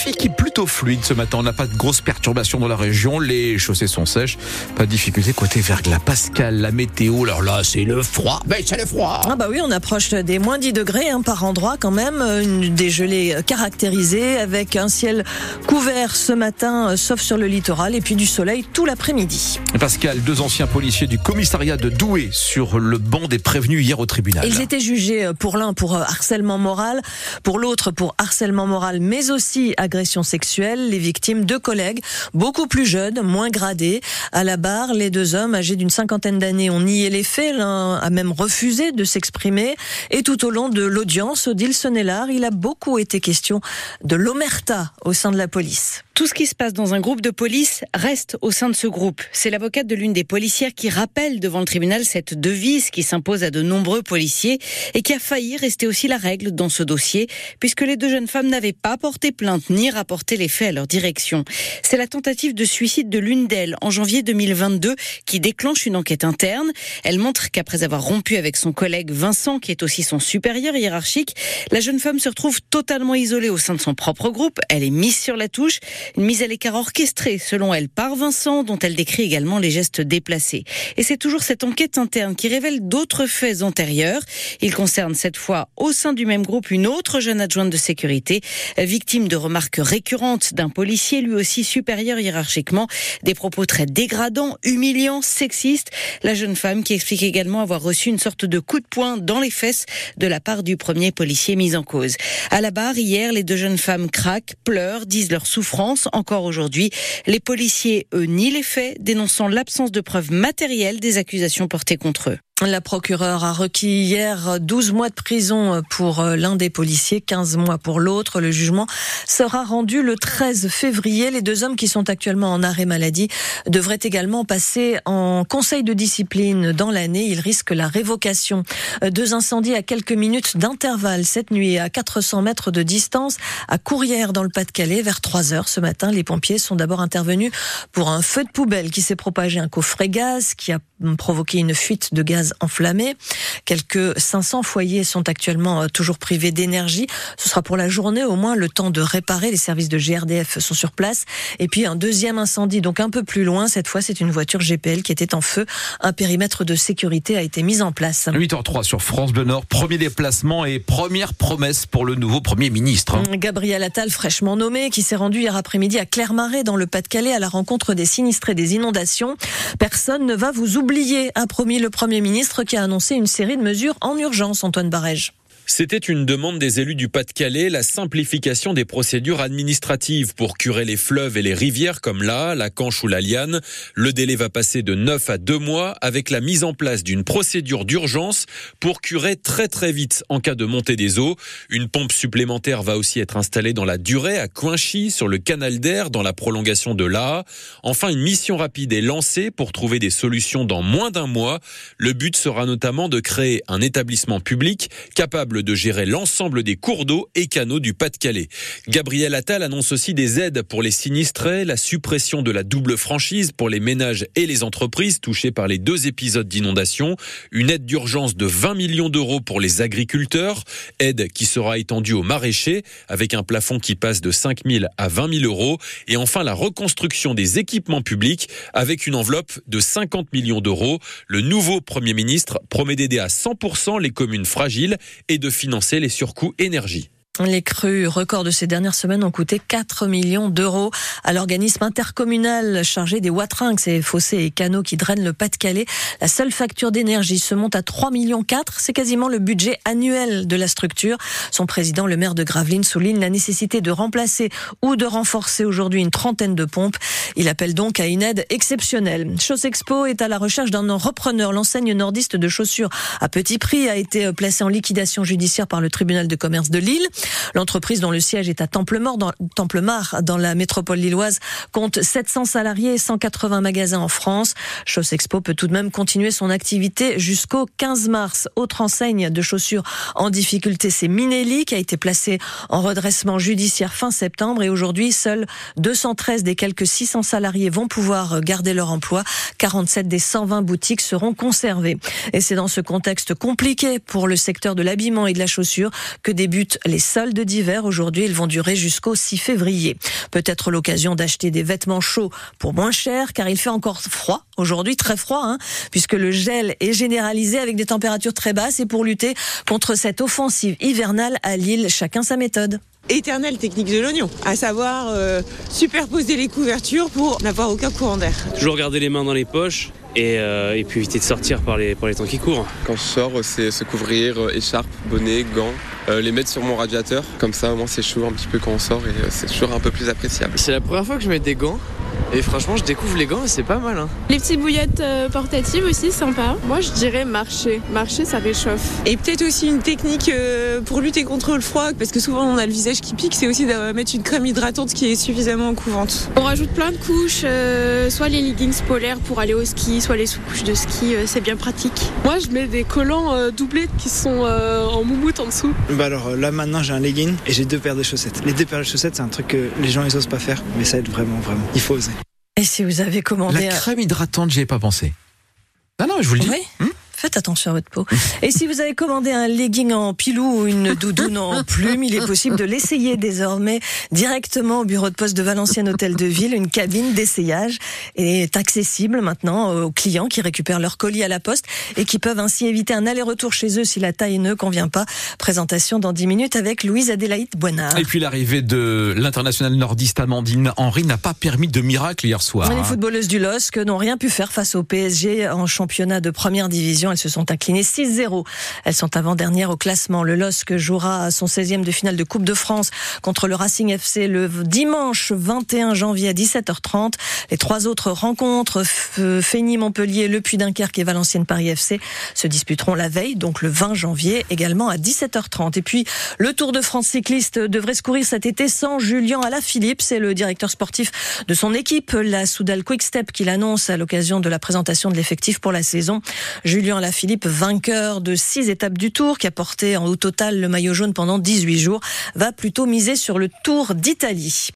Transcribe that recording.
trafic est plutôt fluide ce matin. On n'a pas de grosses perturbations dans la région. Les chaussées sont sèches. Pas de difficulté côté Verglas. Pascal, la météo, alors là, c'est le froid. Mais c'est le froid. Ah bah oui, on approche des moins 10 degrés hein, par endroit quand même. Une, des gelées caractérisées avec un ciel couvert ce matin, euh, sauf sur le littoral, et puis du soleil tout l'après-midi. Pascal, deux anciens policiers du commissariat de Douai sur le banc des prévenus hier au tribunal. Ils étaient jugés euh, pour l'un pour euh, harcèlement moral, pour l'autre pour harcèlement moral, mais aussi agression sexuelle. Les victimes, deux collègues, beaucoup plus jeunes, moins gradés. À la barre, les deux hommes âgés d'une cinquantaine d'années ont nié les faits. L'un a même refusé de s'exprimer. Et tout au long de l'audience, Odile Sonnellard, il a beaucoup été question de l'omerta au sein de la police. Tout ce qui se passe dans un groupe de police reste au sein de ce groupe. C'est l'avocate de l'une des policières qui rappelle devant le tribunal cette devise qui s'impose à de nombreux policiers et qui a failli rester aussi la règle dans ce dossier puisque les deux jeunes femmes n'avaient pas porté plainte ni rapporté les faits à leur direction. C'est la tentative de suicide de l'une d'elles en janvier 2022 qui déclenche une enquête interne. Elle montre qu'après avoir rompu avec son collègue Vincent, qui est aussi son supérieur hiérarchique, la jeune femme se retrouve totalement isolée au sein de son propre groupe. Elle est mise sur la touche une mise à l'écart orchestrée, selon elle, par Vincent, dont elle décrit également les gestes déplacés. Et c'est toujours cette enquête interne qui révèle d'autres faits antérieurs. Il concerne cette fois, au sein du même groupe, une autre jeune adjointe de sécurité, victime de remarques récurrentes d'un policier, lui aussi supérieur hiérarchiquement, des propos très dégradants, humiliants, sexistes. La jeune femme qui explique également avoir reçu une sorte de coup de poing dans les fesses de la part du premier policier mis en cause. À la barre, hier, les deux jeunes femmes craquent, pleurent, disent leur souffrance encore aujourd'hui. Les policiers, eux, nient les faits, dénonçant l'absence de preuves matérielles des accusations portées contre eux. La procureure a requis hier 12 mois de prison pour l'un des policiers, 15 mois pour l'autre. Le jugement sera rendu le 13 février. Les deux hommes qui sont actuellement en arrêt maladie devraient également passer en conseil de discipline dans l'année. Ils risquent la révocation. Deux incendies à quelques minutes d'intervalle cette nuit à 400 mètres de distance à Courrières dans le Pas-de-Calais vers 3 heures ce matin. Les pompiers sont d'abord intervenus pour un feu de poubelle qui s'est propagé un coffret gaz qui a provoqué une fuite de gaz enflammé. Quelques 500 foyers sont actuellement euh, toujours privés d'énergie. Ce sera pour la journée au moins le temps de réparer. Les services de GRDF sont sur place. Et puis un deuxième incendie, donc un peu plus loin. Cette fois, c'est une voiture GPL qui était en feu. Un périmètre de sécurité a été mis en place. 8h03 sur France Bleu Nord. Premier déplacement et première promesse pour le nouveau Premier ministre. Hein. Gabriel Attal, fraîchement nommé, qui s'est rendu hier après-midi à Clermarais dans le Pas-de-Calais à la rencontre des sinistrés des inondations. Personne ne va vous oublier, a promis le Premier ministre qui a annoncé une série de mesures en urgence, Antoine Barège. C'était une demande des élus du Pas-de-Calais, la simplification des procédures administratives pour curer les fleuves et les rivières comme là, la Canche ou la Liane. Le délai va passer de 9 à 2 mois avec la mise en place d'une procédure d'urgence pour curer très très vite en cas de montée des eaux. Une pompe supplémentaire va aussi être installée dans la durée à Coinchy sur le canal d'air dans la prolongation de l'A. Enfin, une mission rapide est lancée pour trouver des solutions dans moins d'un mois. Le but sera notamment de créer un établissement public capable de gérer l'ensemble des cours d'eau et canaux du Pas-de-Calais. Gabriel Attal annonce aussi des aides pour les sinistrés, la suppression de la double franchise pour les ménages et les entreprises touchés par les deux épisodes d'inondation, une aide d'urgence de 20 millions d'euros pour les agriculteurs, aide qui sera étendue aux maraîchers avec un plafond qui passe de 5 000 à 20 000 euros et enfin la reconstruction des équipements publics avec une enveloppe de 50 millions d'euros. Le nouveau Premier ministre promet d'aider à 100% les communes fragiles et de financer les surcoûts énergie. Les crues records de ces dernières semaines ont coûté 4 millions d'euros à l'organisme intercommunal chargé des Watrinques, ces fossés et canaux qui drainent le Pas-de-Calais. La seule facture d'énergie se monte à 3 millions 4. C'est quasiment le budget annuel de la structure. Son président, le maire de Gravelines, souligne la nécessité de remplacer ou de renforcer aujourd'hui une trentaine de pompes. Il appelle donc à une aide exceptionnelle. Expo est à la recherche d'un repreneur. L'enseigne nordiste de chaussures à petit prix a été placée en liquidation judiciaire par le tribunal de commerce de Lille. L'entreprise dont le siège est à Templemort, dans, Templemar, dans la métropole lilloise, compte 700 salariés et 180 magasins en France. Expo peut tout de même continuer son activité jusqu'au 15 mars. Autre enseigne de chaussures en difficulté, c'est Minelli qui a été placé en redressement judiciaire fin septembre et aujourd'hui, seuls 213 des quelques 600 salariés vont pouvoir garder leur emploi. 47 des 120 boutiques seront conservées. Et c'est dans ce contexte compliqué pour le secteur de l'habillement et de la chaussure que débutent les soldes d'hiver aujourd'hui. Ils vont durer jusqu'au 6 février. Peut-être l'occasion d'acheter des vêtements chauds pour moins cher, car il fait encore froid aujourd'hui, très froid, hein, puisque le gel est généralisé avec des températures très basses. Et pour lutter contre cette offensive hivernale à Lille, chacun sa méthode éternelle technique de l'oignon, à savoir euh, superposer les couvertures pour n'avoir aucun courant d'air. Toujours garder les mains dans les poches et, euh, et, puis éviter de sortir par les, par les temps qui courent. Quand je sors, c'est se couvrir, euh, écharpe, bonnet, gants, euh, les mettre sur mon radiateur. Comme ça, au moins c'est chaud un petit peu quand on sort et c'est toujours un peu plus appréciable. C'est la première fois que je mets des gants. Et franchement, je découvre les gants et c'est pas mal. Hein. Les petites bouillettes euh, portatives aussi, sympa. Moi, je dirais marcher. Marcher, ça réchauffe. Et peut-être aussi une technique euh, pour lutter contre le froid, parce que souvent on a le visage qui pique, c'est aussi de mettre une crème hydratante qui est suffisamment couvrante. On rajoute plein de couches, euh, soit les leggings polaires pour aller au ski, soit les sous-couches de ski, euh, c'est bien pratique. Moi, je mets des collants euh, doublés qui sont euh, en moumoute en dessous. Bah alors là, maintenant, j'ai un legging et j'ai deux paires de chaussettes. Les deux paires de chaussettes, c'est un truc que les gens ils osent pas faire, mais ça aide vraiment, vraiment. Il faut oser. Et si vous avez commandé. La crème hydratante, j'y ai pas pensé. Non, non, je vous le dis. Oui. Hum Faites attention à votre peau. Et si vous avez commandé un legging en pilou ou une doudoune en plume, il est possible de l'essayer désormais directement au bureau de poste de Valenciennes Hôtel de Ville. Une cabine d'essayage est accessible maintenant aux clients qui récupèrent leur colis à la poste et qui peuvent ainsi éviter un aller-retour chez eux si la taille ne convient pas. Présentation dans 10 minutes avec Louise Adélaïde Boinard. Et puis l'arrivée de l'international nordiste Amandine Henry n'a pas permis de miracle hier soir. Les footballeuses du LOSC n'ont rien pu faire face au PSG en championnat de première division. Elles se sont inclinées 6-0. Elles sont avant-dernières au classement. Le LOSC jouera son 16e de finale de Coupe de France contre le Racing FC le dimanche 21 janvier à 17h30. Les trois autres rencontres, Fény-Montpellier, Le Puy-Dunkerque et Valenciennes-Paris FC, se disputeront la veille, donc le 20 janvier, également à 17h30. Et puis, le Tour de France cycliste devrait se courir cet été sans Julien Alaphilippe. C'est le directeur sportif de son équipe, la Soudal Quick-Step, qui l'annonce à l'occasion de la présentation de l'effectif pour la saison. Alaphilippe, vainqueur de six étapes du Tour, qui a porté en au total le maillot jaune pendant 18 jours, va plutôt miser sur le Tour d'Italie.